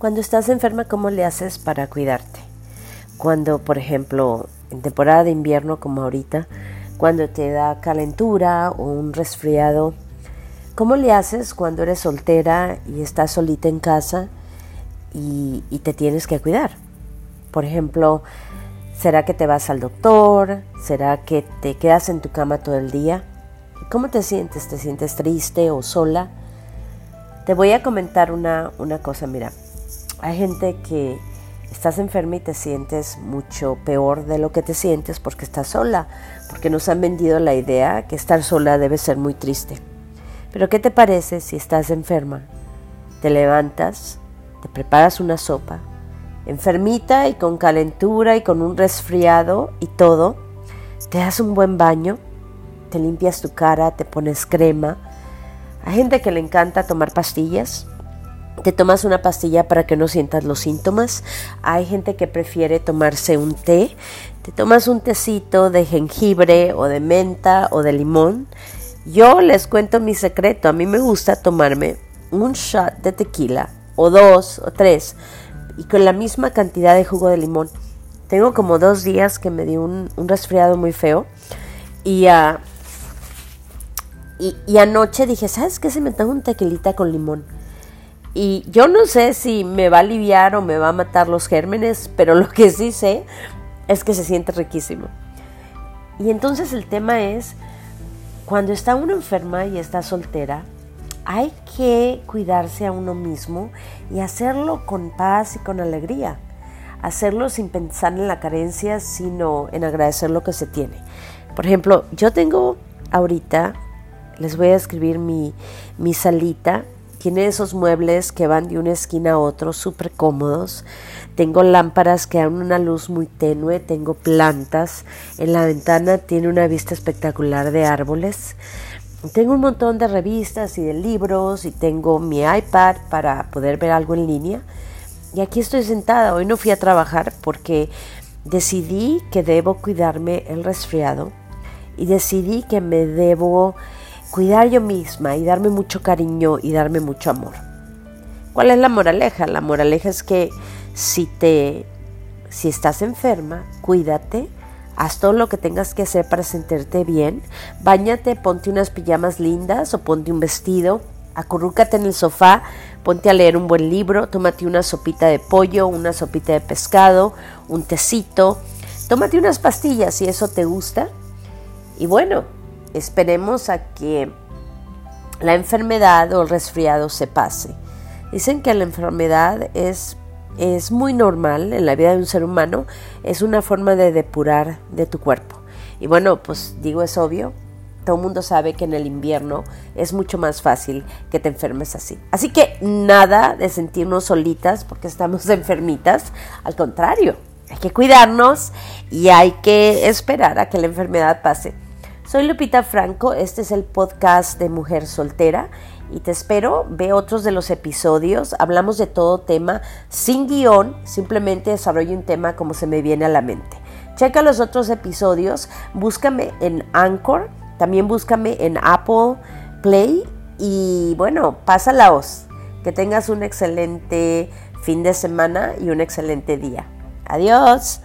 Cuando estás enferma, ¿cómo le haces para cuidarte? Cuando, por ejemplo, en temporada de invierno como ahorita, cuando te da calentura o un resfriado, ¿cómo le haces cuando eres soltera y estás solita en casa y, y te tienes que cuidar? Por ejemplo, ¿será que te vas al doctor? ¿Será que te quedas en tu cama todo el día? ¿Cómo te sientes? ¿Te sientes triste o sola? Te voy a comentar una, una cosa, mira, hay gente que estás enferma y te sientes mucho peor de lo que te sientes porque estás sola, porque nos han vendido la idea que estar sola debe ser muy triste. Pero ¿qué te parece si estás enferma? Te levantas, te preparas una sopa, enfermita y con calentura y con un resfriado y todo, te das un buen baño, te limpias tu cara, te pones crema. Hay gente que le encanta tomar pastillas, te tomas una pastilla para que no sientas los síntomas. Hay gente que prefiere tomarse un té. Te tomas un tecito de jengibre o de menta o de limón. Yo les cuento mi secreto. A mí me gusta tomarme un shot de tequila o dos o tres y con la misma cantidad de jugo de limón. Tengo como dos días que me dio un, resfriado muy feo y, uh, y, y, anoche dije, ¿sabes qué? Se me tengo un tequilita con limón. Y yo no sé si me va a aliviar o me va a matar los gérmenes, pero lo que sí sé es que se siente riquísimo. Y entonces el tema es, cuando está uno enferma y está soltera, hay que cuidarse a uno mismo y hacerlo con paz y con alegría. Hacerlo sin pensar en la carencia, sino en agradecer lo que se tiene. Por ejemplo, yo tengo ahorita, les voy a escribir mi, mi salita tiene esos muebles que van de una esquina a otra, súper cómodos. Tengo lámparas que dan una luz muy tenue, tengo plantas. En la ventana tiene una vista espectacular de árboles. Tengo un montón de revistas y de libros y tengo mi iPad para poder ver algo en línea. Y aquí estoy sentada. Hoy no fui a trabajar porque decidí que debo cuidarme el resfriado y decidí que me debo cuidar yo misma y darme mucho cariño y darme mucho amor. ¿Cuál es la moraleja? La moraleja es que si te si estás enferma, cuídate, haz todo lo que tengas que hacer para sentirte bien, bañate, ponte unas pijamas lindas o ponte un vestido, acurrúcate en el sofá, ponte a leer un buen libro, tómate una sopita de pollo, una sopita de pescado, un tecito, tómate unas pastillas si eso te gusta. Y bueno, Esperemos a que la enfermedad o el resfriado se pase. Dicen que la enfermedad es, es muy normal en la vida de un ser humano, es una forma de depurar de tu cuerpo. Y bueno, pues digo, es obvio, todo el mundo sabe que en el invierno es mucho más fácil que te enfermes así. Así que nada de sentirnos solitas porque estamos enfermitas, al contrario, hay que cuidarnos y hay que esperar a que la enfermedad pase. Soy Lupita Franco, este es el podcast de Mujer Soltera y te espero, ve otros de los episodios, hablamos de todo tema sin guion, simplemente desarrollo un tema como se me viene a la mente. Checa los otros episodios, búscame en Anchor, también búscame en Apple Play y bueno, pasa la voz. Que tengas un excelente fin de semana y un excelente día. Adiós.